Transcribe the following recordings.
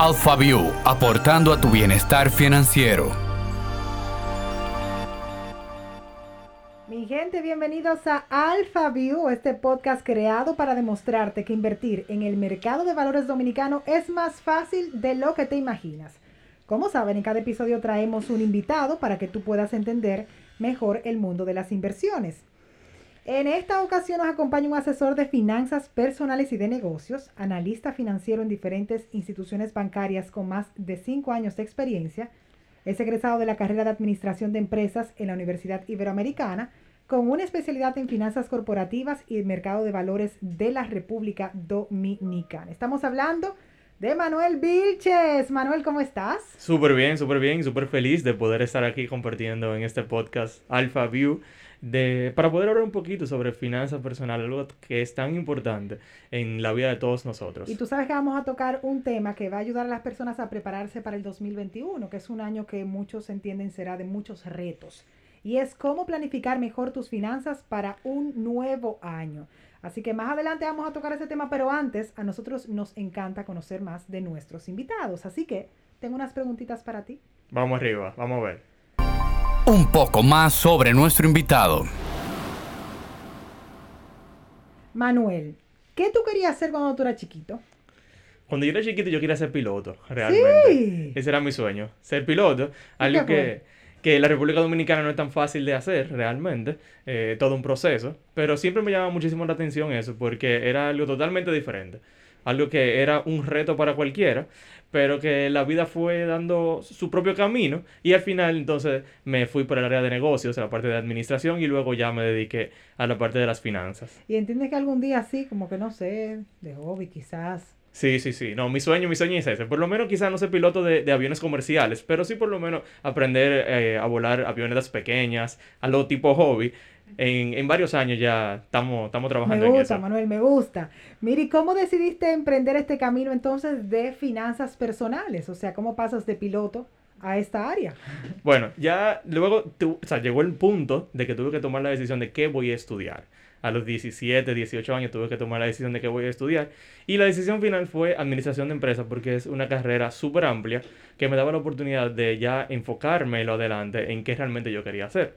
AlphaView, aportando a tu bienestar financiero. Mi gente, bienvenidos a AlphaView, este podcast creado para demostrarte que invertir en el mercado de valores dominicano es más fácil de lo que te imaginas. Como saben, en cada episodio traemos un invitado para que tú puedas entender mejor el mundo de las inversiones. En esta ocasión nos acompaña un asesor de finanzas personales y de negocios, analista financiero en diferentes instituciones bancarias con más de cinco años de experiencia. Es egresado de la carrera de Administración de Empresas en la Universidad Iberoamericana, con una especialidad en finanzas corporativas y el mercado de valores de la República Dominicana. Estamos hablando de Manuel Vilches. Manuel, ¿cómo estás? Súper bien, súper bien, súper feliz de poder estar aquí compartiendo en este podcast Alpha View de, para poder hablar un poquito sobre finanzas personales, algo que es tan importante en la vida de todos nosotros. Y tú sabes que vamos a tocar un tema que va a ayudar a las personas a prepararse para el 2021, que es un año que muchos entienden será de muchos retos. Y es cómo planificar mejor tus finanzas para un nuevo año. Así que más adelante vamos a tocar ese tema, pero antes a nosotros nos encanta conocer más de nuestros invitados. Así que tengo unas preguntitas para ti. Vamos arriba, vamos a ver un poco más sobre nuestro invitado. Manuel, ¿qué tú querías hacer cuando tú eras chiquito? Cuando yo era chiquito yo quería ser piloto, realmente. ¿Sí? Ese era mi sueño, ser piloto. Algo que, que la República Dominicana no es tan fácil de hacer, realmente. Eh, todo un proceso. Pero siempre me llamaba muchísimo la atención eso, porque era algo totalmente diferente. Algo que era un reto para cualquiera pero que la vida fue dando su propio camino y al final entonces me fui por el área de negocios, a la parte de administración y luego ya me dediqué a la parte de las finanzas. ¿Y entiendes que algún día así, como que no sé, de hobby quizás? Sí, sí, sí. No, mi sueño, mi sueño es ese. Por lo menos quizás no ser piloto de, aviones comerciales, pero sí por lo menos aprender eh, a volar avionetas pequeñas, a lo tipo hobby en, en varios años ya estamos, estamos trabajando en eso. Me gusta, Manuel, me gusta. Miri, ¿cómo decidiste emprender este camino entonces de finanzas personales? O sea, ¿cómo pasas de piloto a esta área? Bueno, ya luego o sea, llegó el punto de que tuve que tomar la decisión de qué voy a estudiar. A los 17, 18 años tuve que tomar la decisión de qué voy a estudiar. Y la decisión final fue administración de empresas porque es una carrera súper amplia que me daba la oportunidad de ya enfocarme lo adelante en qué realmente yo quería hacer.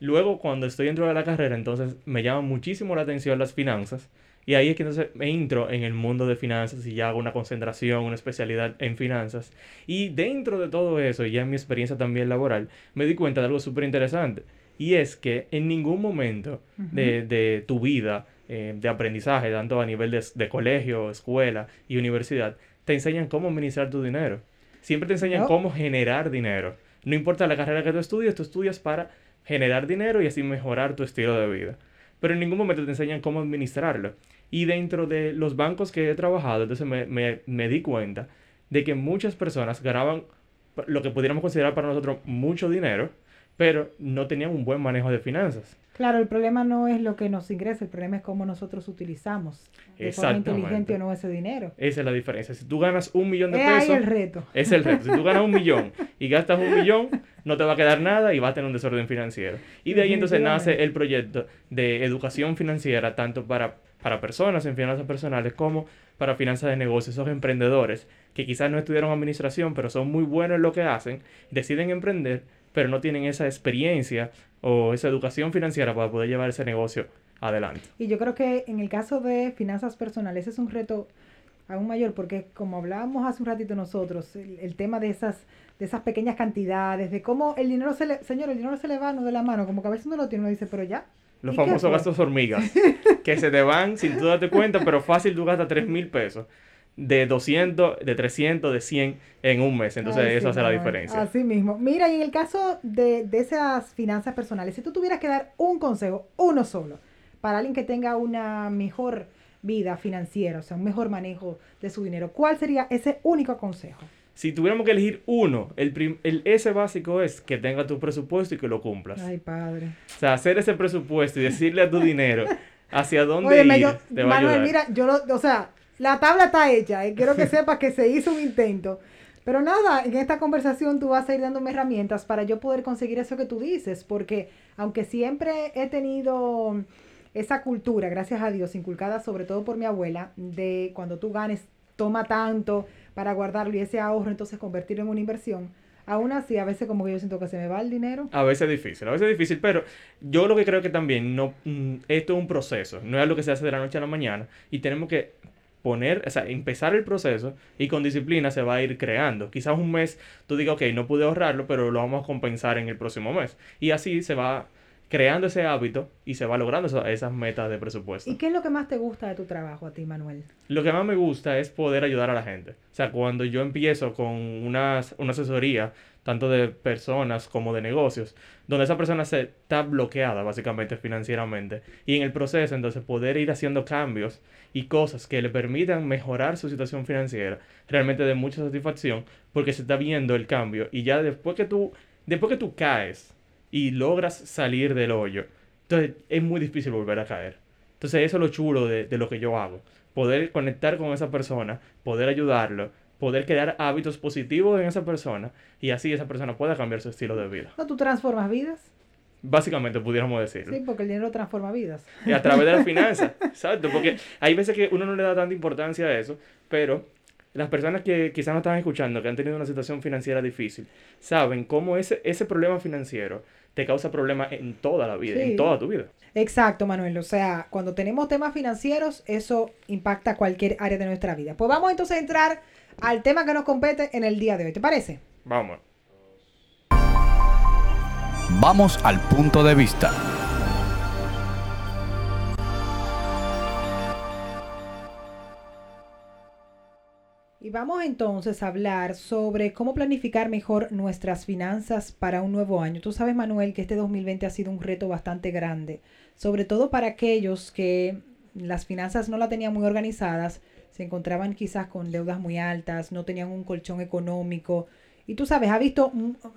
Luego, cuando estoy dentro de la carrera, entonces me llama muchísimo la atención las finanzas. Y ahí es que entonces me entro en el mundo de finanzas y ya hago una concentración, una especialidad en finanzas. Y dentro de todo eso, y ya en mi experiencia también laboral, me di cuenta de algo súper interesante. Y es que en ningún momento de, tu vida eh, de aprendizaje, tanto a nivel de, de, colegio, escuela y universidad, te enseñan cómo administrar tu dinero. Siempre te enseñan cómo generar dinero. No importa la carrera que tú estudies, tú estudias para generar dinero y así mejorar tu estilo de vida. Pero en ningún momento te enseñan cómo administrarlo. Y dentro de los bancos que he trabajado, entonces me, me, me di cuenta de que muchas personas ganaban lo que pudiéramos considerar para nosotros mucho dinero, pero no tenían un buen manejo de finanzas. Claro, el problema no es lo que nos ingresa, el problema es cómo nosotros utilizamos de forma inteligente o no ese dinero. Esa es la diferencia. Si tú ganas un millón de pesos... Es el reto. Es el reto. Si tú ganas un millón y gastas un millón, no te va a quedar nada y vas a tener un desorden financiero. Y de ahí entonces nace el proyecto de educación financiera, tanto para, para personas en finanzas personales como para finanzas de negocios, esos emprendedores que quizás no estudiaron administración, pero son muy buenos en lo que hacen, deciden emprender, pero no tienen esa experiencia o esa educación financiera para poder llevar ese negocio adelante. Y yo creo que en el caso de finanzas personales es un reto aún mayor porque como hablábamos hace un ratito nosotros, el, tema de esas de esas pequeñas cantidades, de cómo el dinero se le, señor, el dinero se le va no de la mano, como que a veces uno lo tiene, uno dice, pero ya. Los famosos gastos hormigas, que se te van sin tú darte cuenta, pero fácil tú gastas 3 mil pesos de 200, de 300, de 100 en un mes. Entonces eso hace la diferencia. Así mismo. Mira, y en el caso de, de, esas finanzas personales, si tú tuvieras que dar un consejo, uno solo, para alguien que tenga una mejor vida financiera, o sea, un mejor manejo de su dinero, ¿cuál sería ese único consejo? Si tuviéramos que elegir uno, el, el ese básico es que tenga tu presupuesto y que lo cumplas. Ay, padre. O sea, hacer ese presupuesto y decirle a tu dinero hacia dónde ir, Manuel, mira, yo lo, o sea, la tabla está hecha y quiero que sepas que se hizo un intento. Pero nada, en esta conversación tú vas a ir dándome herramientas para yo poder conseguir eso que tú dices, porque aunque siempre he tenido esa cultura, gracias a Dios, inculcada sobre todo por mi abuela, de cuando tú ganes toma tanto para guardarlo y ese ahorro entonces convertirlo en una inversión. Aún así, a veces como que yo siento que se me va el dinero. A veces es difícil, a veces es difícil, pero yo lo que creo que también no, mm, esto es un proceso, no es algo que se hace de la noche a la mañana y tenemos que poner, o sea, empezar el proceso y con disciplina se va a ir creando. Quizás un mes tú digas, ok, no pude ahorrarlo, pero lo vamos a compensar en el próximo mes. Y así se va creando ese hábito y se va logrando esas metas de presupuesto. ¿Y qué es lo que más te gusta de tu trabajo a ti, Manuel? Lo que más me gusta es poder ayudar a la gente. O sea, cuando yo empiezo con una, una asesoría, tanto de personas como de negocios, donde esa persona se está bloqueada básicamente financieramente y en el proceso entonces poder ir haciendo cambios y cosas que le permitan mejorar su situación financiera, realmente de mucha satisfacción porque se está viendo el cambio y ya después que tú, después que tú caes, y logras salir del hoyo, entonces es muy difícil volver a caer. Entonces eso es lo chulo de, lo que yo hago. Poder conectar con esa persona, poder ayudarlo, poder crear hábitos positivos en esa persona y así esa persona pueda cambiar su estilo de vida. ¿No tú transformas vidas? Básicamente, pudiéramos decirlo. Sí, porque el dinero transforma vidas. Y a través de la finanza, exacto. Porque hay veces que uno no le da tanta importancia a eso, pero las personas que quizás no están escuchando, que han tenido una situación financiera difícil, saben cómo ese, ese problema financiero te causa problemas en toda la vida, en toda tu vida. Exacto, Manuel. O sea, cuando tenemos temas financieros, eso impacta cualquier área de nuestra vida. Pues vamos entonces a entrar al tema que nos compete en el día de hoy. ¿Te parece? Vamos. Vamos al punto de vista. Vamos entonces a hablar sobre cómo planificar mejor nuestras finanzas para un nuevo año. Tú sabes, Manuel, que este 2020 ha sido un reto bastante grande, sobre todo para aquellos que las finanzas no la tenían muy organizadas, se encontraban quizás con deudas muy altas, no tenían un colchón económico. Y tú sabes, ha visto,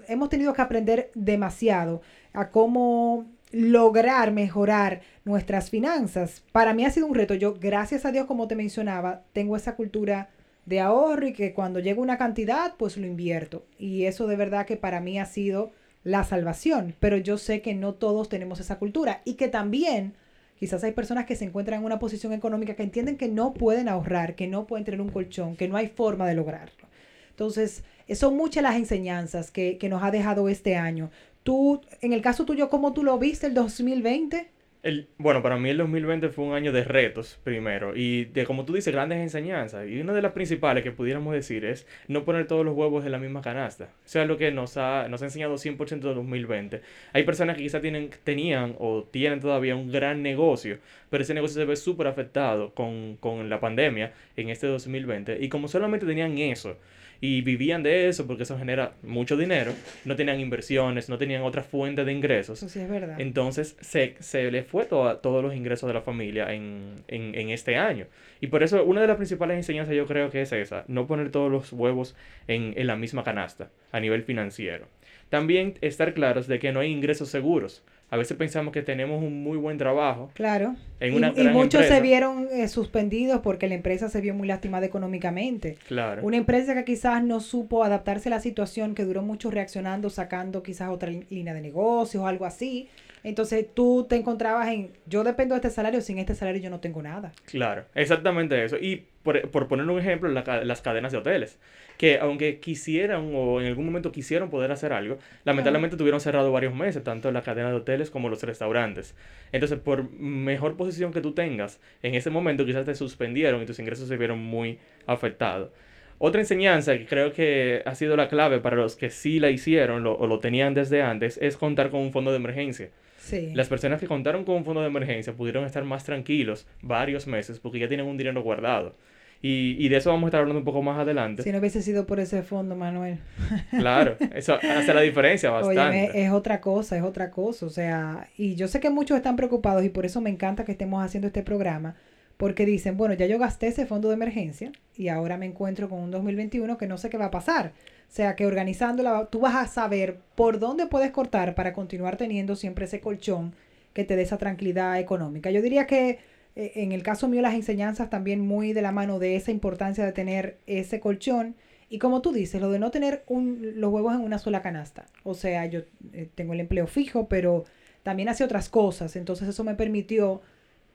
hemos tenido que aprender demasiado a cómo lograr mejorar nuestras finanzas. Para mí ha sido un reto. Yo, gracias a Dios, como te mencionaba, tengo esa cultura de ahorro y que cuando llega una cantidad, pues lo invierto. Y eso de verdad que para mí ha sido la salvación. Pero yo sé que no todos tenemos esa cultura y que también quizás hay personas que se encuentran en una posición económica que entienden que no pueden ahorrar, que no pueden tener un colchón, que no hay forma de lograrlo. Entonces, son muchas las enseñanzas que, que nos ha dejado este año. Tú, en el caso tuyo, ¿cómo tú lo viste el 2020? El, bueno, para mí el 2020 fue un año de retos, primero, y de, como tú dices, grandes enseñanzas. Y una de las principales que pudiéramos decir es no poner todos los huevos en la misma canasta. O sea, lo que nos ha, nos ha enseñado 100% de 2020. Hay personas que quizás tienen, tenían o tienen todavía un gran negocio, pero ese negocio se ve súper afectado con, con la pandemia en este 2020. Y como solamente tenían eso, y vivían de eso porque eso genera mucho dinero, no tenían inversiones, no tenían otra fuente de ingresos. Eso sí es verdad. Entonces se, se le fue todos los ingresos de la familia en, en, en, este año. Y por eso una de las principales enseñanzas yo creo que es esa, no poner todos los huevos en, en la misma canasta a nivel financiero. También estar claros de que no hay ingresos seguros a veces pensamos que tenemos un muy buen trabajo. Claro. En una y, muchos se vieron eh, suspendidos porque la empresa se vio muy lastimada económicamente. Claro. Una empresa que quizás no supo adaptarse a la situación, que duró mucho reaccionando, sacando quizás otra línea de negocios o algo así. Entonces tú te encontrabas en, yo dependo de este salario, sin este salario yo no tengo nada. Claro, exactamente eso. Y por, por poner un ejemplo, las cadenas de hoteles que aunque quisieran o en algún momento quisieron poder hacer algo, lamentablemente tuvieron cerrado varios meses, tanto la cadena de hoteles como los restaurantes. Entonces, por mejor posición que tú tengas, en ese momento quizás te suspendieron y tus ingresos se vieron muy afectados. Otra enseñanza que creo que ha sido la clave para los que sí la hicieron o lo tenían desde antes es contar con un fondo de emergencia. Sí. Las personas que contaron con un fondo de emergencia pudieron estar más tranquilos varios meses porque ya tienen un dinero guardado. Y, y, de eso vamos a estar hablando un poco más adelante. Si no hubiese sido por ese fondo, Manuel. Claro, eso hace la diferencia bastante. Oye, es, otra cosa, es otra cosa. O sea, y yo sé que muchos están preocupados y por eso me encanta que estemos haciendo este programa. Porque dicen, bueno, ya yo gasté ese fondo de emergencia y ahora me encuentro con un 2021 que no sé qué va a pasar. O sea, que organizándola, tú vas a saber por dónde puedes cortar para continuar teniendo siempre ese colchón que te dé esa tranquilidad económica. Yo diría que eh, en el caso mío las enseñanzas también muy de la mano de esa importancia de tener ese colchón y como tú dices, lo de no tener un, los huevos en una sola canasta. O sea, yo eh, tengo el empleo fijo, pero también hace otras cosas. Entonces eso me permitió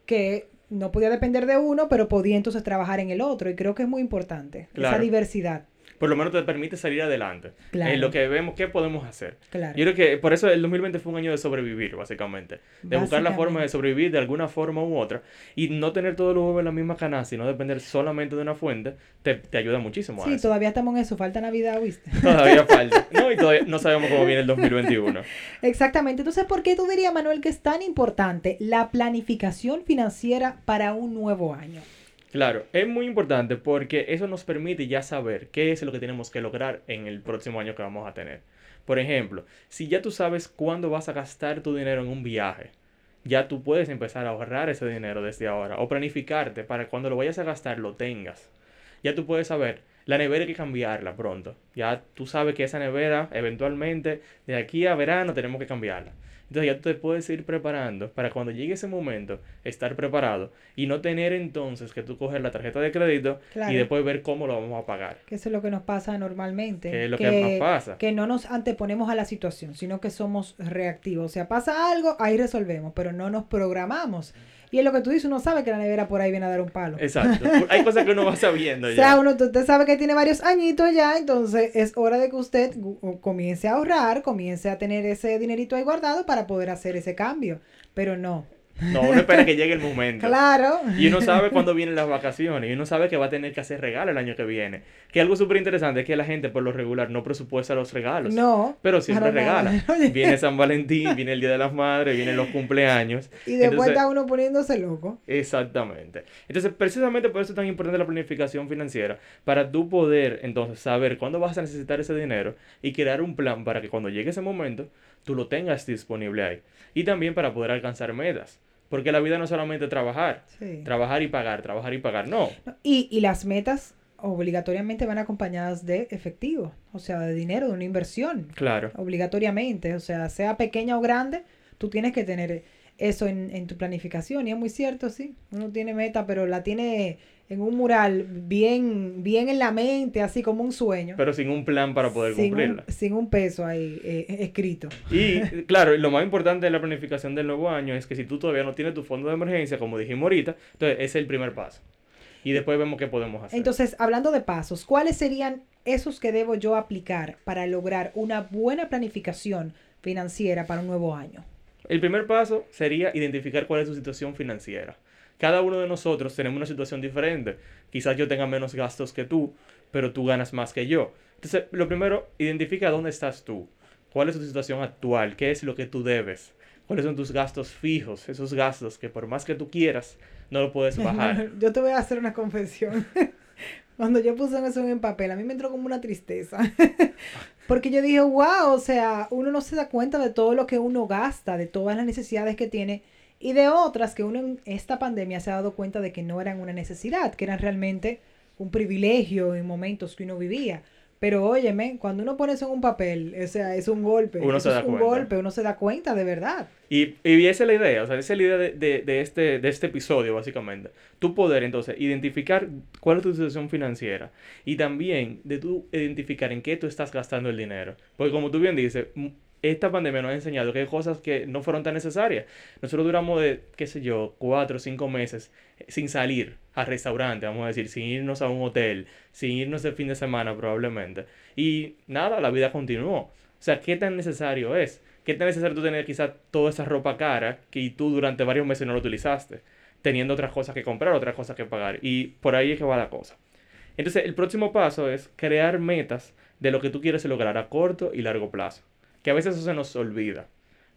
que no podía depender de uno, pero podía entonces trabajar en el otro. Y creo que es muy importante esa diversidad. Por lo menos te permite salir adelante. Claro. En lo que vemos, ¿qué podemos hacer? Claro. Yo creo que por eso el 2020 fue un año de sobrevivir, básicamente. De buscar la forma de sobrevivir de alguna forma u otra. Y no tener todos los huevos en la misma canasta y no depender solamente de una fuente, te, te ayuda muchísimo a Sí, eso. todavía estamos en eso, falta Navidad, ¿viste? Todavía falta. No, y todavía no sabemos cómo viene el 2021. Exactamente. Entonces, ¿por qué tú dirías, Manuel, que es tan importante la planificación financiera para un nuevo año? Claro, es muy importante porque eso nos permite ya saber qué es lo que tenemos que lograr en el próximo año que vamos a tener. Por ejemplo, si ya tú sabes cuándo vas a gastar tu dinero en un viaje, ya tú puedes empezar a ahorrar ese dinero desde ahora o planificarte para cuando lo vayas a gastar lo tengas. Ya tú puedes saber, la nevera que cambiarla pronto. Ya tú sabes que esa nevera eventualmente de aquí a verano tenemos que cambiarla. Entonces ya tú te puedes ir preparando para cuando llegue ese momento estar preparado y no tener entonces que tú coger la tarjeta de crédito Claro. y después ver cómo lo vamos a pagar. Que eso es lo que nos pasa normalmente. Que es lo que más pasa. Que no nos anteponemos a la situación, sino que somos reactivos. O sea, pasa algo, ahí resolvemos, pero no nos programamos. Y es lo que tú dices, uno sabe que la nevera por ahí viene a dar un palo. Exacto. Hay cosas que uno va sabiendo O ya. sea, uno, usted sabe que tiene varios añitos ya, entonces es hora de que usted comience a ahorrar, comience a tener ese dinerito ahí guardado para poder hacer ese cambio. Pero no. No, uno espera que llegue el momento. Claro. Y uno sabe cuándo vienen las vacaciones. Y uno sabe que va a tener que hacer regalos el año que viene. Que algo súper interesante es que la gente por lo regular no presupuesta los regalos. No. Pero siempre nada. regala. Viene San Valentín, viene el Día de las Madres, vienen los cumpleaños. Y después está uno poniéndose loco. Exactamente. Entonces, precisamente por eso es tan importante la planificación financiera, para tú poder entonces saber cuándo vas a necesitar ese dinero y crear un plan para que cuando llegue ese momento, tú lo tengas disponible ahí. Y también para poder alcanzar metas. Porque la vida no es solamente trabajar, Sí. trabajar y pagar, trabajar y pagar, no. Y, y las metas obligatoriamente van acompañadas de efectivo, o sea, de dinero, de una inversión, Claro. obligatoriamente, o sea, sea pequeña o grande, tú tienes que tener eso en, en tu planificación, y es muy cierto, sí, uno tiene meta, pero la tiene en un mural bien, bien en la mente, así como un sueño, Pero sin un plan para poder sin, cumplirla. un, sin un peso ahí eh, escrito. Y claro, lo más importante de la planificación del nuevo año es que si tú todavía no tienes tu fondo de emergencia, como dijimos ahorita, entonces ese es el primer paso. Y después vemos qué podemos hacer. Entonces, hablando de pasos, ¿cuáles serían esos que debo yo aplicar para lograr una buena planificación financiera para un nuevo año? El primer paso sería identificar cuál es tu situación financiera. Cada uno de nosotros tenemos una situación diferente. Quizás yo tenga menos gastos que tú, pero tú ganas más que yo. Entonces, lo primero, identifica dónde estás tú. ¿Cuál es tu situación actual? ¿Qué es lo que tú debes? ¿Cuáles son tus gastos fijos? Esos gastos que por más que tú quieras, no lo puedes bajar. Yo te voy a hacer una confesión. Cuando yo puse eso en papel, a mí me entró como una tristeza. Porque yo dije, wow, o sea, uno no se da cuenta de todo lo que uno gasta, de todas las necesidades que tiene y de otras que uno en esta pandemia se ha dado cuenta de que no eran una necesidad, que eran realmente un privilegio en momentos que uno vivía. Pero óyeme, cuando uno pone eso en un papel, o sea, es un golpe. Uno se da es un cuenta. golpe, uno se da cuenta de verdad. Y, y esa es la idea, o sea, esa es la idea de, de- de este, de este episodio, básicamente. Tú poder, entonces, identificar cuál es tu situación financiera y también de tú identificar en qué tú estás gastando el dinero. Porque como tú bien dices, esta pandemia nos ha enseñado que hay cosas que no fueron tan necesarias. Nosotros duramos de, qué sé yo, cuatro o cinco meses eh, sin salir al restaurante, vamos a decir, sin irnos a un hotel, sin irnos el fin de semana probablemente. Y nada, la vida continuó. O sea, ¿qué tan necesario es? ¿Qué tan necesario tú tener quizás toda esa ropa cara que tú durante varios meses no lo utilizaste? Teniendo otras cosas que comprar, otras cosas que pagar. Y por ahí es que va la cosa. Entonces, el próximo paso es crear metas de lo que tú quieres lograr a corto y largo plazo. Que a veces eso se nos olvida.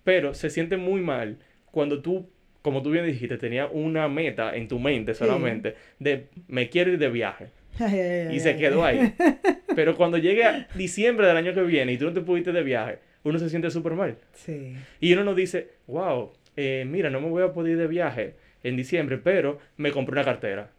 Pero se siente muy mal cuando tú, como tú bien dijiste, tenías una meta en tu mente solamente de me quiero ir de viaje. Ay, ay, ay, Y se quedó ahí. Pero cuando llegue a diciembre del año que viene y tú no te pudiste de viaje, uno se siente súper mal. Sí. Y uno no dice, wow, eh, mira, no me voy a poder ir de viaje en diciembre, pero me compré una cartera.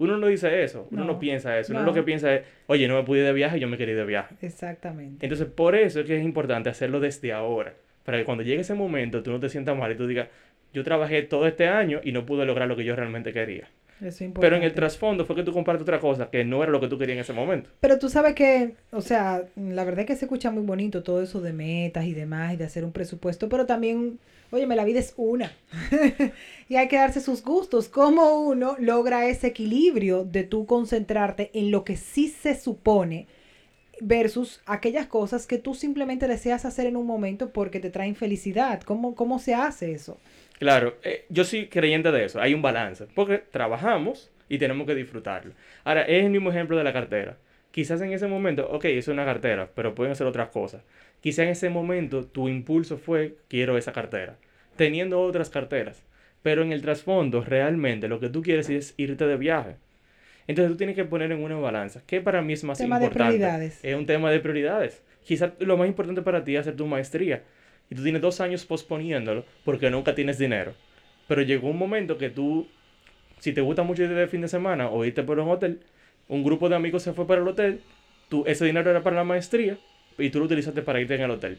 Uno no dice eso, uno no, No, piensa eso. Uno no. lo que piensa es, oye, no me pude ir de viaje, yo me quería ir de viaje. Exactamente. Entonces, por eso es que es importante hacerlo desde ahora. Para que cuando llegue ese momento tú no te sientas mal y tú digas, yo trabajé todo este año y no pude lograr lo que yo realmente quería. Eso es Pero en el trasfondo fue que tú compraste otra cosa que no era lo que tú querías en ese momento. Pero tú sabes que, o sea, la verdad es que se escucha muy bonito todo eso de metas y demás y de hacer un presupuesto, pero también, óyeme, la vida es una. y hay que darse sus gustos. ¿Cómo uno logra ese equilibrio de tú concentrarte en lo que sí se supone versus aquellas cosas que tú simplemente deseas hacer en un momento porque te traen felicidad? ¿Cómo, cómo se hace eso? Claro, eh, yo soy creyente de eso, hay un balance, porque trabajamos y tenemos que disfrutarlo. Ahora, es el mismo ejemplo de la cartera. Quizás en ese momento, ok, es una cartera, pero pueden ser otras cosas. Quizás en ese momento tu impulso fue, quiero esa cartera, teniendo otras carteras. Pero en el trasfondo, realmente lo que tú quieres es irte de viaje. Entonces tú tienes que poner en una balanza. ¿Qué para mí es más Tema de importante? prioridades. Es un tema de prioridades. Quizás lo más importante para ti es hacer tu maestría. Y tú tienes dos años posponiéndolo porque nunca tienes dinero. Pero llegó un momento que tú, si te gusta mucho ir de fin de semana o irte por un hotel, un grupo de amigos se fue para el hotel, tú, ese dinero era para la maestría y tú lo utilizaste para irte en el hotel.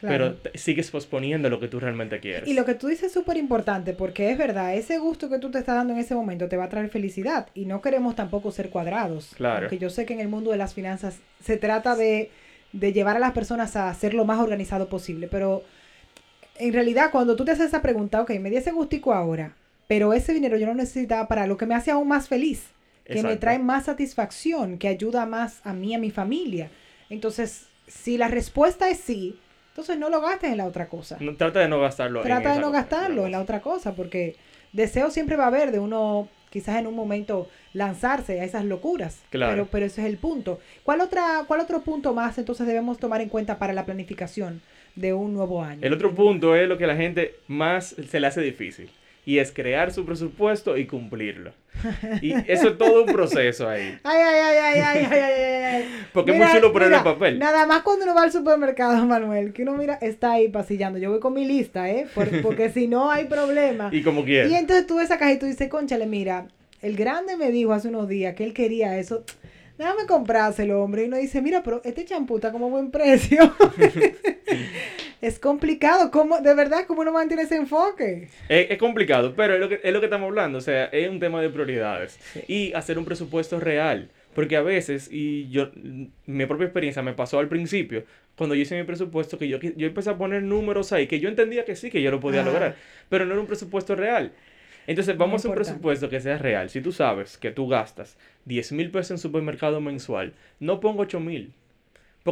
Claro. Pero sigues posponiendo lo que tú realmente quieres. Y lo que tú dices es súper importante porque es verdad, ese gusto que tú te estás dando en ese momento te va a traer felicidad y no queremos tampoco ser cuadrados. Claro. Porque yo sé que en el mundo de las finanzas se trata de, de llevar a las personas a ser lo más organizado posible, pero en realidad cuando tú te haces esa pregunta, ok, me di ese gustico ahora, pero ese dinero yo lo necesitaba para lo que me hace aún más feliz, que me trae más satisfacción, que ayuda más a mí, a mi familia. Entonces, si la respuesta es sí, entonces no lo gastes en la otra cosa. No, trata de no gastarlo. en Trata de no cosa, gastarlo en la otra cosa, porque deseo siempre va a haber de uno, quizás en un momento, lanzarse a esas locuras. Claro. Pero, pero ese es el punto. ¿Cuál, otra, ¿Cuál otro punto más entonces debemos tomar en cuenta para la planificación de un nuevo año? El otro punto es lo que a la gente más se le hace difícil y es crear su presupuesto y cumplirlo. Y eso es todo un proceso ahí. Ay, ay, ay, ay, ay, ay, ay, ay. Porque mira, mucho lo ponen en papel. Nada más cuando uno va al supermercado, Manuel, que uno mira, está ahí pasillando. Yo voy con mi lista, ¿eh? Porque si no hay problema. Y como quieras. Y entonces tú ves esa caja y tú dices, conchale, mira, el grande me dijo hace unos días que él quería eso. Déjame comprárselo, hombre. Y uno dice, mira, pero este champú está como buen precio complicado. ¿Cómo, de verdad, ¿cómo uno mantiene ese enfoque? Es, es complicado, pero es lo, que, es lo que estamos hablando. O sea, es un tema de prioridades. Sí. Y hacer un presupuesto real. Porque a veces, y yo, mi propia experiencia me pasó al principio, cuando yo hice mi presupuesto, que yo, yo empecé a poner números ahí, que yo entendía que sí, que yo lo podía lograr, pero no era un presupuesto real. Entonces, vamos a hacer un presupuesto que sea real. Si tú sabes que tú gastas 10 mil pesos en supermercado mensual, no pongo 8 mil,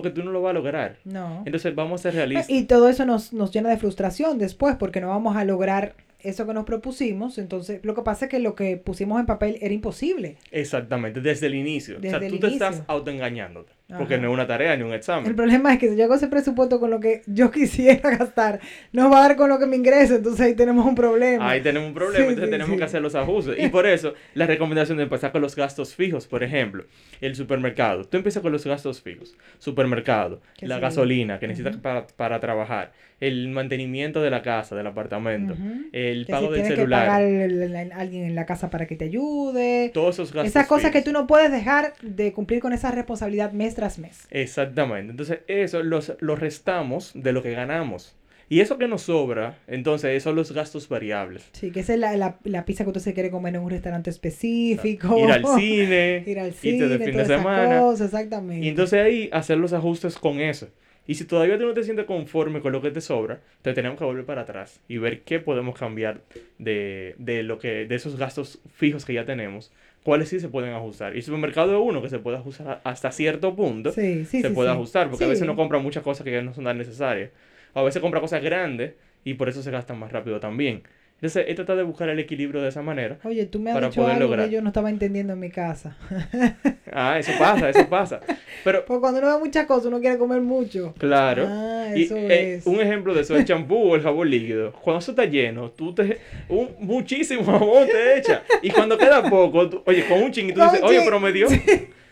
porque tú no lo vas a lograr. No. Entonces, vamos a ser realistas. Y todo eso nos, nos llena de frustración después porque no vamos a lograr eso que nos propusimos. Entonces, lo que pasa es que lo que pusimos en papel era imposible. Exactamente, desde el inicio. o sea, tú te estás inicio. autoengañándote. Porque Ajá. no es una tarea ni un examen. El problema es que si yo hago ese presupuesto con lo que yo quisiera gastar, no va a dar con lo que me ingreso, entonces ahí tenemos un problema. Ahí tenemos un problema, Sí, entonces sí, tenemos sí. que hacer los ajustes. Y por eso, la recomendación de empezar con los gastos fijos, por ejemplo, el supermercado. Tú empiezas con los gastos fijos. Supermercado, ¿Qué la gasolina que necesitas para, para trabajar, el mantenimiento de la casa, del apartamento, el Que pago si del celular. que pagar el- el- el- alguien en la casa para que te ayude. Todos esos gastos Esas cosas que tú no puedes dejar de cumplir con esa responsabilidad mes tras mes. Exactamente. Entonces, eso los, lo restamos de lo que ganamos. Y eso que nos sobra, entonces, esos son los gastos variables. Sí, que esa es la, la, la pizza que usted se quiere comer en un restaurante específico. Ir al cine, Ir al irte cine, de fin de semana. cosas, exactamente. Y entonces ahí hacer los ajustes con eso. Y si todavía tú no te sientes conforme con lo que te sobra, te tenemos que volver para atrás y ver qué podemos cambiar de, de lo que, de esos gastos fijos que ya tenemos, cuáles sí se pueden ajustar. Y el supermercado es uno que se puede ajustar hasta cierto punto, sí, sí, se sí, puede ajustar, porque a veces uno compra muchas cosas que ya no son tan necesarias. O a veces compra cosas grandes y por eso se gastan más rápido también. Entonces, es tratar de buscar el equilibrio de esa manera. Oye, tú me has para dicho poder algo lograr. que yo no estaba entendiendo en mi casa. Ah, eso pasa, eso pasa. Pero, Porque cuando uno ve muchas cosas, uno quiere comer mucho. claro. Ah, Y, eso eh, es. un ejemplo de eso es el champú o el jabón líquido. Cuando eso está lleno, tú te. Un, muchísimo jabón te echa. Y cuando queda poco, tú- oye, con un chingue, tú Con dices, oye, pero me dio.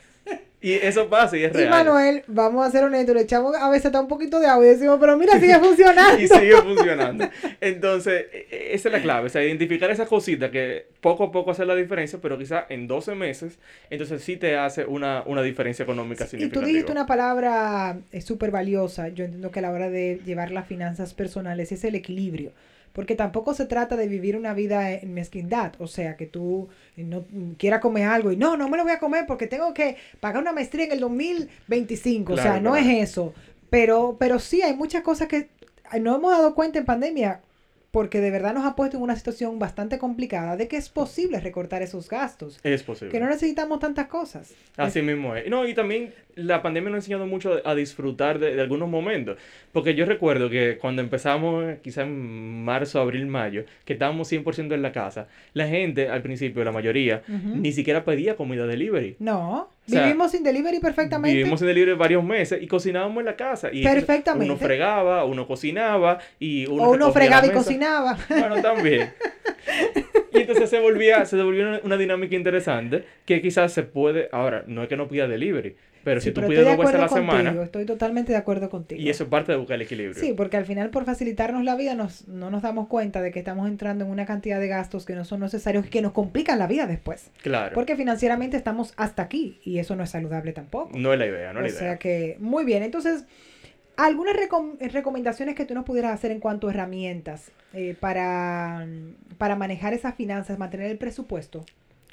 Y eso pasa y es Y real. Manuel, vamos a ser honestos, le echamos a veces hasta un poquito de agua y decimos, pero mira, sigue funcionando. y sigue funcionando. Entonces, e- e- esa es la clave. O sea, identificar esas cositas que poco a poco hace la diferencia, pero quizá en 12 meses, entonces sí te hace una, una diferencia económica Y tú significativa. dijiste una palabra eh, súper valiosa, yo entiendo que a la hora de llevar las finanzas personales es el equilibrio. Porque tampoco se trata de vivir una vida en mezquindad, o sea, que tú no quieras comer algo y no, no me lo voy a comer porque tengo que pagar una maestría en el 2025, o sea, no es eso, pero, pero sí hay muchas cosas que no hemos dado cuenta en pandemia porque de verdad nos ha puesto en una situación bastante complicada de que es posible recortar esos gastos. Es posible. Que no necesitamos tantas cosas. Así mismo es. No, y también la pandemia nos ha enseñado mucho a disfrutar de, algunos momentos. Porque yo recuerdo que cuando empezamos, quizá en marzo, abril, mayo, que estábamos 100% en la casa, la gente, al principio, la mayoría, ni siquiera pedía comida delivery. No. Vivimos sin delivery perfectamente. Vivimos sin delivery varios meses y cocinábamos en la casa. Y perfectamente. Uno fregaba, uno cocinaba y uno. O uno fregaba y cocinaba. Bueno, también. y entonces se volvía, se volvió una, una, dinámica interesante que quizás se puede. Ahora, no es que no pida delivery, pero si tú pides dos veces a la semana. Estoy totalmente de acuerdo contigo. Y eso es parte de buscar el equilibrio. Sí, porque al final, por facilitarnos la vida, nos, no nos damos cuenta de que estamos entrando en una cantidad de gastos que no son necesarios y que nos complican la vida después. Claro. Porque financieramente estamos hasta aquí y eso no es saludable tampoco. No es la idea, no es la idea. O sea que, muy bien. Entonces, algunas recomendaciones que tú nos pudieras hacer en cuanto a herramientas eh, para, para manejar esas finanzas, mantener el presupuesto.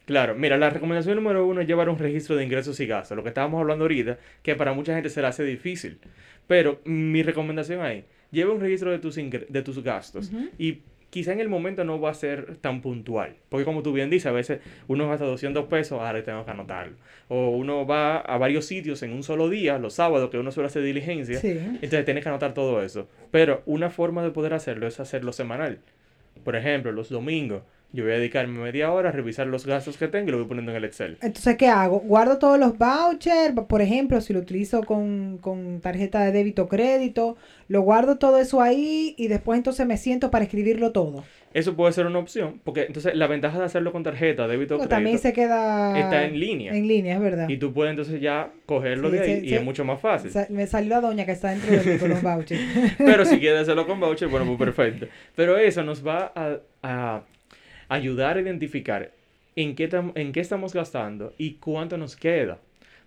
Claro, mira, la recomendación número uno es llevar un registro de ingresos y gastos, lo que estábamos hablando ahorita, que para mucha gente se le hace difícil. Pero mi recomendación ahí, lleva un registro de tus, de tus gastos y quizá en el momento no va a ser tan puntual. Porque como tú bien dices, a veces uno gasta 200 pesos, ahora tengo que anotarlo. O uno va a varios sitios en un solo día, los sábados, que uno suele hacer diligencia. Entonces tienes que anotar todo eso. Pero una forma de poder hacerlo es hacerlo semanal. Por ejemplo, los domingos yo voy a dedicarme media hora a revisar los gastos que tengo y lo voy poniendo en el Excel. Entonces, ¿qué hago? Guardo todos los vouchers, por ejemplo, si lo utilizo con, con tarjeta de débito o crédito, lo guardo todo eso ahí y después entonces me siento para escribirlo todo. Eso puede ser una opción, porque entonces la ventaja de hacerlo con tarjeta, débito o crédito. También se queda. Está en línea. En línea, es verdad. Y tú puedes entonces ya cogerlo de ahí y es mucho más fácil. me salió la doña que está dentro de con los vouchers. Pero si quieres hacerlo con vouchers, bueno, pues perfecto. Pero eso nos va a ayudar a identificar en qué, en qué estamos gastando y cuánto nos queda.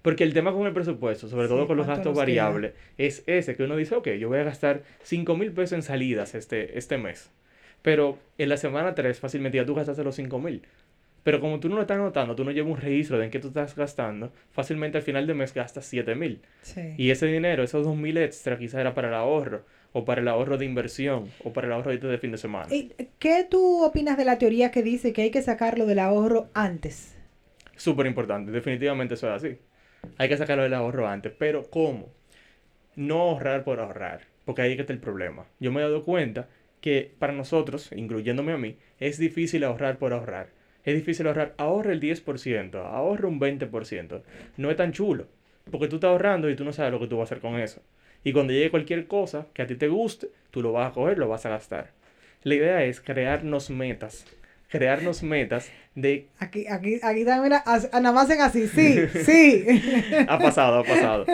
Porque el tema con el presupuesto, sobre todo con los gastos variables, es ese, que uno dice, ok, yo voy a gastar 5 mil pesos en salidas este, este mes. Pero en la semana 3 fácilmente ya tú gastaste los 5 mil. Pero como tú no lo estás notando, tú no llevas un registro de en qué tú estás gastando, fácilmente al final de mes gastas 7 mil. Y ese dinero, esos 2 mil extra, quizás era para el ahorro o para el ahorro de inversión, o para el ahorro de fin de semana. ¿Qué tú opinas de la teoría que dice que hay que sacarlo del ahorro antes? Súper importante, definitivamente eso es así. Hay que sacarlo del ahorro antes, pero ¿cómo? No ahorrar por ahorrar, porque ahí es que está el problema. Yo me he dado cuenta que para nosotros, incluyéndome a mí, es difícil ahorrar por ahorrar. Es difícil ahorrar, ahorra el 10%, ahorra un 20%. No es tan chulo, porque tú estás ahorrando y tú no sabes lo que tú vas a hacer con eso. Y cuando llegue cualquier cosa que a ti te guste, tú lo vas a coger, lo vas a gastar. La idea es crearnos metas. Crearnos metas de... Aquí, aquí, aquí también, nada más en así, sí, sí. ha pasado, ha pasado.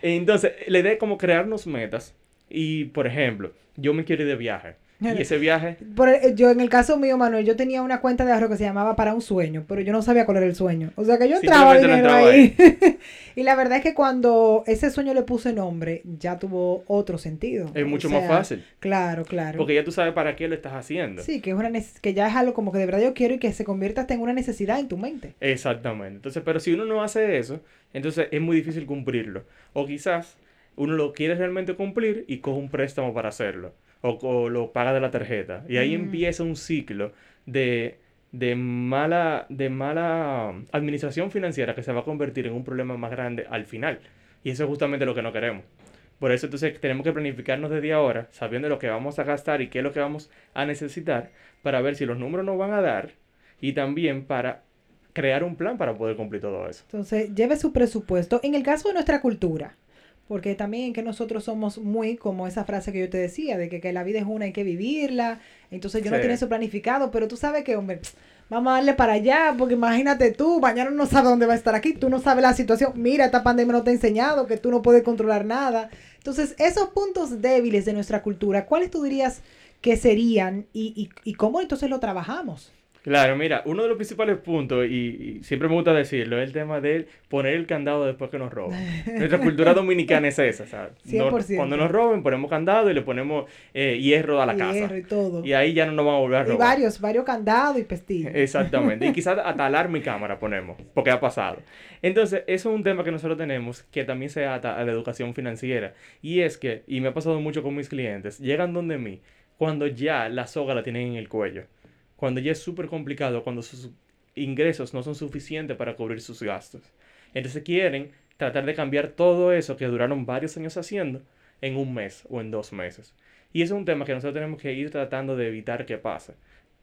Entonces, la idea es como crearnos metas. Y, por ejemplo, yo me quiero ir de viaje. Y ese viaje. Por yo, en el caso mío, Manuel, yo tenía una cuenta de ahorro que se llamaba Para un sueño, pero yo no sabía cuál era el sueño. O sea que yo entraba dinero ahí. y la verdad es que cuando ese sueño le puse nombre, ya tuvo otro sentido. Es mucho más fácil. Claro, claro. Porque ya tú sabes para qué lo estás haciendo. Sí, que, es una que ya es algo como que de verdad yo quiero y que se convierta hasta en una necesidad en tu mente. Exactamente. Entonces, pero si uno no hace eso, entonces es muy difícil cumplirlo. O quizás uno lo quiere realmente cumplir y coge un préstamo para hacerlo o, lo paga de la tarjeta. Y ahí mm. empieza un ciclo de, de, mala, de mala administración financiera que se va a convertir en un problema más grande al final. Y eso es justamente lo que no queremos. Por eso entonces tenemos que planificarnos desde ahora, sabiendo lo que vamos a gastar y qué es lo que vamos a necesitar, para ver si los números nos van a dar y también para crear un plan para poder cumplir todo eso. Entonces, lleve su presupuesto. En el caso de nuestra cultura, porque también que nosotros somos muy como esa frase que yo te decía, de que, la vida es una, hay que vivirla, entonces yo no tengo eso planificado, pero tú sabes que, hombre, vamos a darle para allá, porque imagínate tú, mañana no sabes dónde va a estar aquí, tú no sabes la situación, mira, esta pandemia no te ha enseñado que tú no puedes controlar nada. Entonces, esos puntos débiles de nuestra cultura, ¿cuáles tú dirías que serían y, y, y cómo entonces lo trabajamos? Claro, mira, uno de los principales puntos, y, y siempre me gusta decirlo, es el tema de poner el candado después que nos roban. Nuestra cultura dominicana es esa, ¿sabes? Nos- 100%. cuando nos roben, ponemos candado y le ponemos eh, hierro a la casa. Hierro y todo. Y ahí ya no nos van a volver a Y robar. varios, varios candados y pestillos. Exactamente. Y quizás hasta alarma y cámara ponemos, porque ha pasado. Entonces, eso es un tema que nosotros tenemos que también se ata a la educación financiera. Y es que, y me ha pasado mucho con mis clientes, llegan donde mí cuando ya la soga la tienen en el cuello. Cuando ya es súper complicado, cuando sus ingresos no son suficientes para cubrir sus gastos. Entonces quieren tratar de cambiar todo eso que duraron varios años haciendo en un mes o en dos meses. Y eso es un tema que nosotros tenemos que ir tratando de evitar que pase.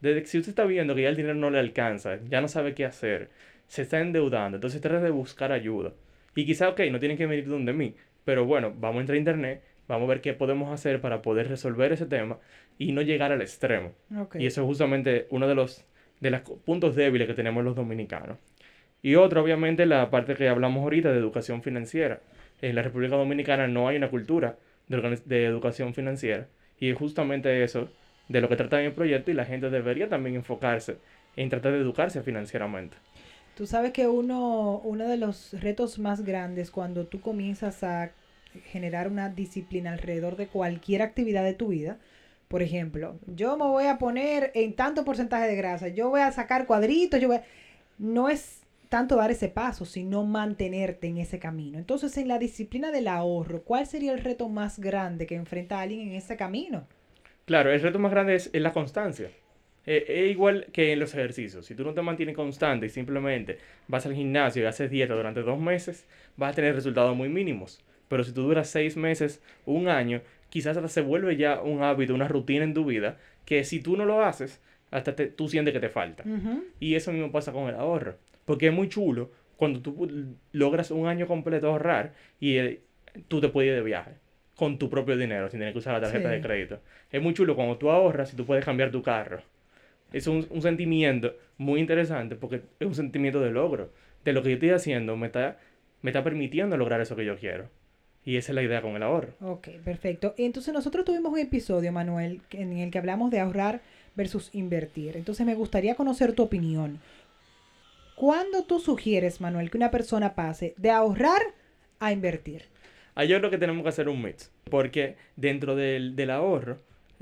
Desde que si usted está viendo que ya el dinero no le alcanza, ya no sabe qué hacer, se está endeudando, entonces trata de buscar ayuda. Y quizá, ok, no tienen que venir donde mí, pero bueno, vamos a entrar a internet, vamos a ver qué podemos hacer para poder resolver ese tema y no llegar al extremo. Ok. Y eso es justamente uno de los, de los puntos débiles que tenemos los dominicanos. Y otro, obviamente, la parte que hablamos ahorita de educación financiera. En la República Dominicana no hay una cultura de, de educación financiera. Y es justamente eso de lo que trata mi proyecto y la gente debería también enfocarse en tratar de educarse financieramente. Tú sabes que uno, uno de los retos más grandes cuando tú comienzas a generar una disciplina alrededor de cualquier actividad de tu vida, por ejemplo, yo me voy a poner en tanto porcentaje de grasa, yo voy a sacar cuadritos, yo voy a- No es tanto dar ese paso, sino mantenerte en ese camino. Entonces, en la disciplina del ahorro, ¿cuál sería el reto más grande que enfrenta alguien en ese camino? Claro, el reto más grande es, la constancia. Eh, es igual que en los ejercicios. Si tú no te mantienes constante y simplemente vas al gimnasio y haces dieta durante dos meses, vas a tener resultados muy mínimos. Pero si tú duras seis meses, un año, quizás hasta se vuelve ya un hábito, una rutina en tu vida, que si tú no lo haces, hasta te- tú sientes que te falta. Y eso mismo pasa con el ahorro. Porque es muy chulo cuando tú logras un año completo ahorrar y eh, tú te puedes ir de viaje con tu propio dinero, sin tener que usar la tarjeta Sí. de crédito. Es muy chulo cuando tú ahorras y tú puedes cambiar tu carro. Es un, un sentimiento muy interesante porque es un sentimiento de logro. De lo que yo estoy haciendo me está, me está permitiendo lograr eso que yo quiero. Y esa es la idea con el ahorro. Ok, perfecto. Entonces nosotros tuvimos un episodio, Manuel, en el que hablamos de ahorrar versus invertir. Entonces me gustaría conocer tu opinión. ¿Cuándo tú sugieres, Manuel, que una persona pase de ahorrar a invertir? Ahí yo creo que tenemos que hacer un mix, porque dentro del, del ahorro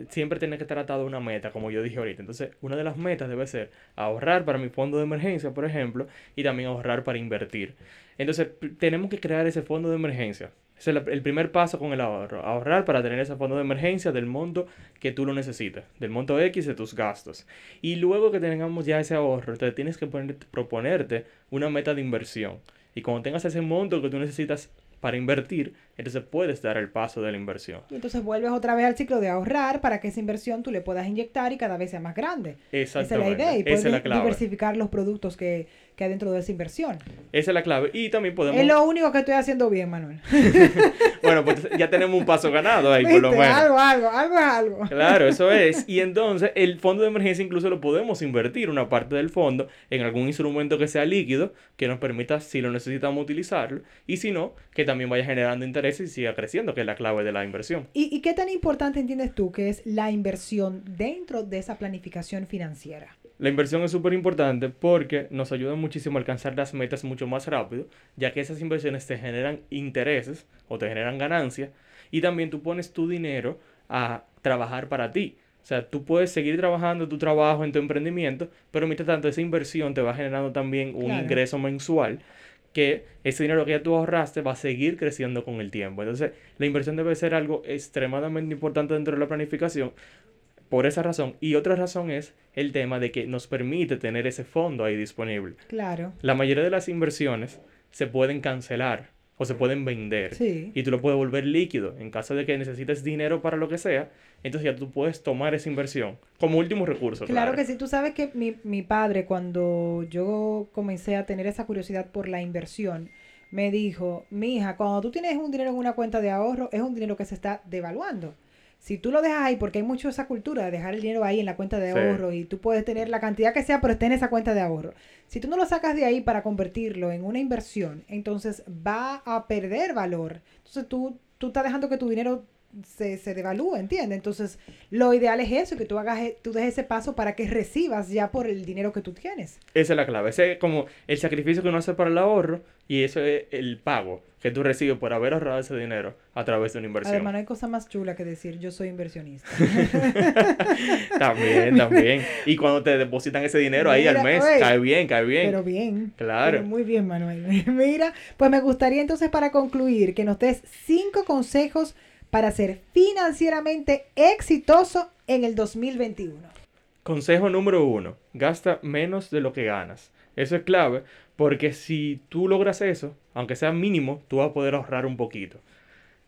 siempre tiene que estar atado a una meta, como yo dije ahorita. Entonces, una de las metas debe ser ahorrar para mi fondo de emergencia, por ejemplo, y también ahorrar para invertir. Entonces, tenemos que crear ese fondo de emergencia. Ese es el primer paso con el ahorro. Ahorrar para tener ese fondo de emergencia del monto que tú lo necesitas, del monto X de tus gastos. Y luego que tengamos ya ese ahorro, te tienes que poner- proponerte una meta de inversión. Y cuando tengas ese monto que tú necesitas para invertir, entonces puedes dar el paso de la inversión. Y entonces vuelves otra vez al ciclo de ahorrar para que esa inversión tú le puedas inyectar y cada vez sea más grande. Esa es la idea y Esa es la poder clave. diversificar los productos que, que hay dentro de esa inversión. Esa es la clave. Y también podemos... Es lo único que estoy haciendo bien, Manuel. Bueno, pues ya tenemos un paso ganado ahí, por lo menos. Algo, algo, algo es algo. Claro, eso es. Y entonces el fondo de emergencia incluso lo podemos invertir, una parte del fondo, en algún instrumento que sea líquido, que nos permita, si lo necesitamos, utilizarlo. Y si no, que también vaya generando intereses y siga creciendo, que es la clave de la inversión. ¿Y, y qué tan importante entiendes tú que es la inversión dentro de esa planificación financiera? La inversión es súper importante porque nos ayuda muchísimo a alcanzar las metas mucho más rápido, ya que esas inversiones te generan intereses o te generan ganancias y también tú pones tu dinero a trabajar para ti. O sea, tú puedes seguir trabajando tu trabajo en tu emprendimiento, pero mientras tanto esa inversión te va generando también un Claro. ingreso mensual que ese dinero que ya tú ahorraste va a seguir creciendo con el tiempo. Entonces, la inversión debe ser algo extremadamente importante dentro de la planificación por esa razón. Y otra razón es el tema de que nos permite tener ese fondo ahí disponible. Claro. La mayoría de las inversiones se pueden cancelar o se pueden vender. Sí. Y tú lo puedes volver líquido. En caso de que necesites dinero para lo que sea, entonces ya tú puedes tomar esa inversión como último recurso. Claro que sí, tú sabes que mi, mi padre cuando yo comencé a tener esa curiosidad por la inversión, me dijo, mi hija, cuando tú tienes un dinero en una cuenta de ahorro, es un dinero que se está devaluando. Si tú lo dejas ahí, porque hay mucho esa cultura de dejar el dinero ahí en la cuenta de Sí. ahorro y tú puedes tener la cantidad que sea, pero está en esa cuenta de ahorro. Si tú no lo sacas de ahí para convertirlo en una inversión, entonces va a perder valor. Entonces tú, tú estás dejando que tu dinero se, se devalúa, ¿entiendes? Entonces, lo ideal es eso, que tú hagas, tú des ese paso para que recibas ya por el dinero que tú tienes. Esa es la clave. Ese es como el sacrificio que uno hace para el ahorro y eso es el pago que tú recibes por haber ahorrado ese dinero a través de una inversión. Además, no hay cosa más chula que decir yo soy inversionista. también, también. Y cuando te depositan ese dinero ahí al mes, oye, cae bien, cae bien. Pero bien. Claro. Pero muy bien, Manuel. Mira, pues me gustaría entonces para concluir que nos des cinco consejos para ser financieramente exitoso en el 2021. Consejo número uno, gasta menos de lo que ganas. Eso es clave porque si tú logras eso, aunque sea mínimo, tú vas a poder ahorrar un poquito.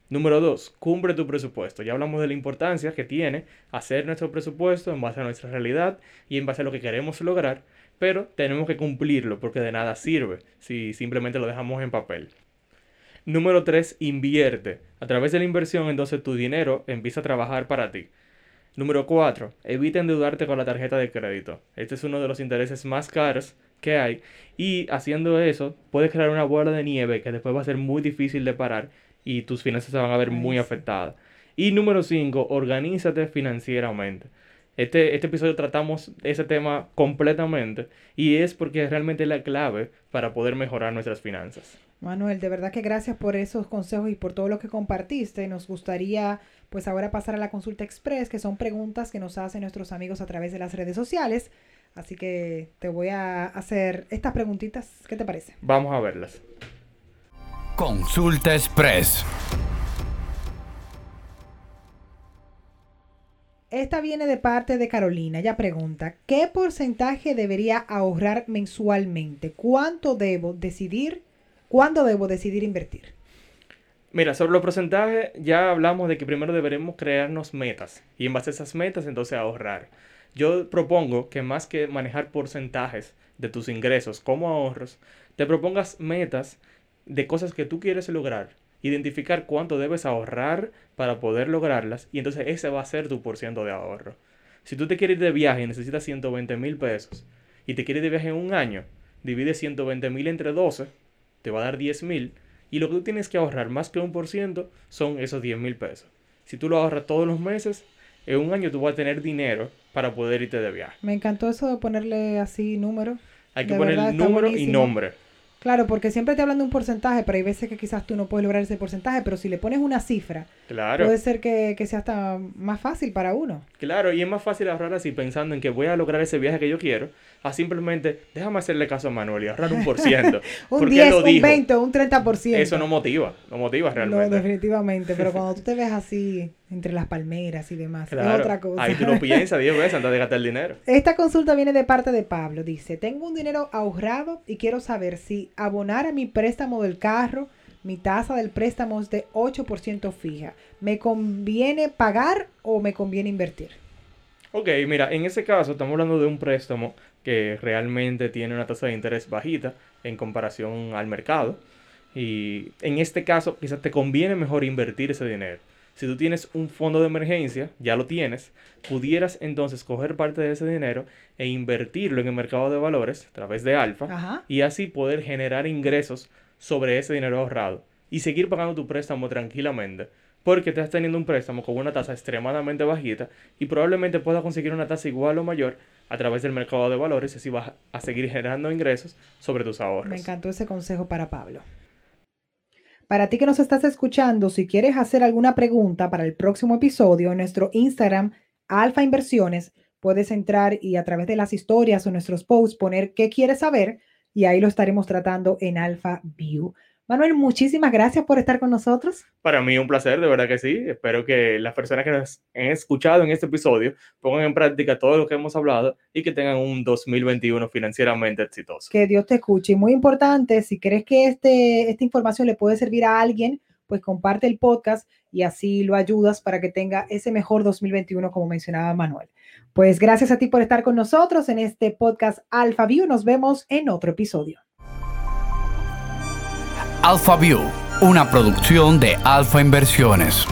Número dos, cumple tu presupuesto. Ya hablamos de la importancia que tiene hacer nuestro presupuesto en base a nuestra realidad y en base a lo que queremos lograr, pero tenemos que cumplirlo porque de nada sirve si simplemente lo dejamos en papel. Número 3. Invierte. A través de la inversión, entonces tu dinero empieza a trabajar para ti. Número 4. Evita endeudarte con la tarjeta de crédito. Este es uno de los intereses más caros que hay. Y haciendo eso, puedes crear una bola de nieve que después va a ser muy difícil de parar y tus finanzas se van a ver muy afectadas. Y número 5. Organízate financieramente. Este, este episodio tratamos ese tema completamente y es porque es realmente la clave para poder mejorar nuestras finanzas. Manuel, de verdad que gracias por esos consejos y por todo lo que compartiste. Nos gustaría pues ahora pasar a la consulta express, que son preguntas que nos hacen nuestros amigos a través de las redes sociales. Así que te voy a hacer estas preguntitas. ¿Qué te parece? Vamos a verlas. Consulta Express. Esta viene de parte de Carolina. Ella pregunta, ¿qué porcentaje debería ahorrar mensualmente? ¿Cuánto debo decidir? ¿Cuándo debo decidir invertir? Mira, sobre los porcentajes, ya hablamos de que primero deberemos crearnos metas y en base a esas metas entonces ahorrar. Yo propongo que más que manejar porcentajes de tus ingresos como ahorros, te propongas metas de cosas que tú quieres lograr, identificar cuánto debes ahorrar para poder lograrlas y entonces ese va a ser tu porciento de ahorro. Si tú te quieres ir de viaje y necesitas 120 mil pesos y te quieres ir de viaje en un año, divide 120 mil entre 12, te va a dar 10 mil y lo que tú tienes que ahorrar más que un por ciento son esos 10 mil pesos. Si tú lo ahorras todos los meses, en un año tú vas a tener dinero para poder irte de viaje. Me encantó eso de ponerle así número. Hay que De poner verdad, número y nombre. Claro, porque siempre te hablan de un porcentaje, pero hay veces que quizás tú no puedes lograr ese porcentaje, pero si le pones una cifra, Claro, puede ser que, que sea hasta más fácil para uno. claro. Y es más fácil ahorrar así pensando en que voy a lograr ese viaje que yo quiero, a simplemente déjame hacerle caso a Manuel y ahorrar un por ciento. Un porque 10, él lo un dijo. 20, un 30%. Eso no motiva, no motiva No, realmente. definitivamente, pero cuando tú te ves así entre las palmeras y demás, es otra cosa. Ahí tú lo piensas 10 veces antes de gastar el dinero. Esta consulta viene de parte de Pablo. Dice, tengo un dinero ahorrado y quiero saber si abonar a mi préstamo del carro, mi tasa del préstamo es de 8% fija. ¿Me conviene pagar o me conviene invertir? Ok, mira, en ese caso estamos hablando de un préstamo que realmente tiene una tasa de interés bajita en comparación al mercado. Y en este caso quizás te conviene mejor invertir ese dinero. Si tú tienes un fondo de emergencia, ya lo tienes, pudieras entonces coger parte de ese dinero e invertirlo en el mercado de valores a través de alfa Ajá. y así poder generar ingresos sobre ese dinero ahorrado y seguir pagando tu préstamo tranquilamente porque estás teniendo un préstamo con una tasa extremadamente bajita y probablemente puedas conseguir una tasa igual o mayor a través del mercado de valores y así vas a seguir generando ingresos sobre tus ahorros. Me encantó ese consejo para Pablo. Para ti que nos estás escuchando, si quieres hacer alguna pregunta para el próximo episodio en nuestro Instagram, Alfa Inversiones, puedes entrar y a través de las historias o nuestros posts poner qué quieres saber y ahí lo estaremos tratando en Alpha View. Manuel, muchísimas gracias por estar con nosotros. Para mí un placer, de verdad que sí. Espero que las personas que nos han escuchado en este episodio pongan en práctica todo lo que hemos hablado y que tengan un 2021 financieramente exitoso. Que Dios te escuche. Y muy importante, si crees que este, esta información le puede servir a alguien, pues comparte el podcast y así lo ayudas para que tenga ese mejor 2021 como mencionaba Manuel. Pues gracias a ti por estar con nosotros en este podcast Alpha View. Nos vemos en otro episodio. Alpha View, una producción de Alfa Inversiones.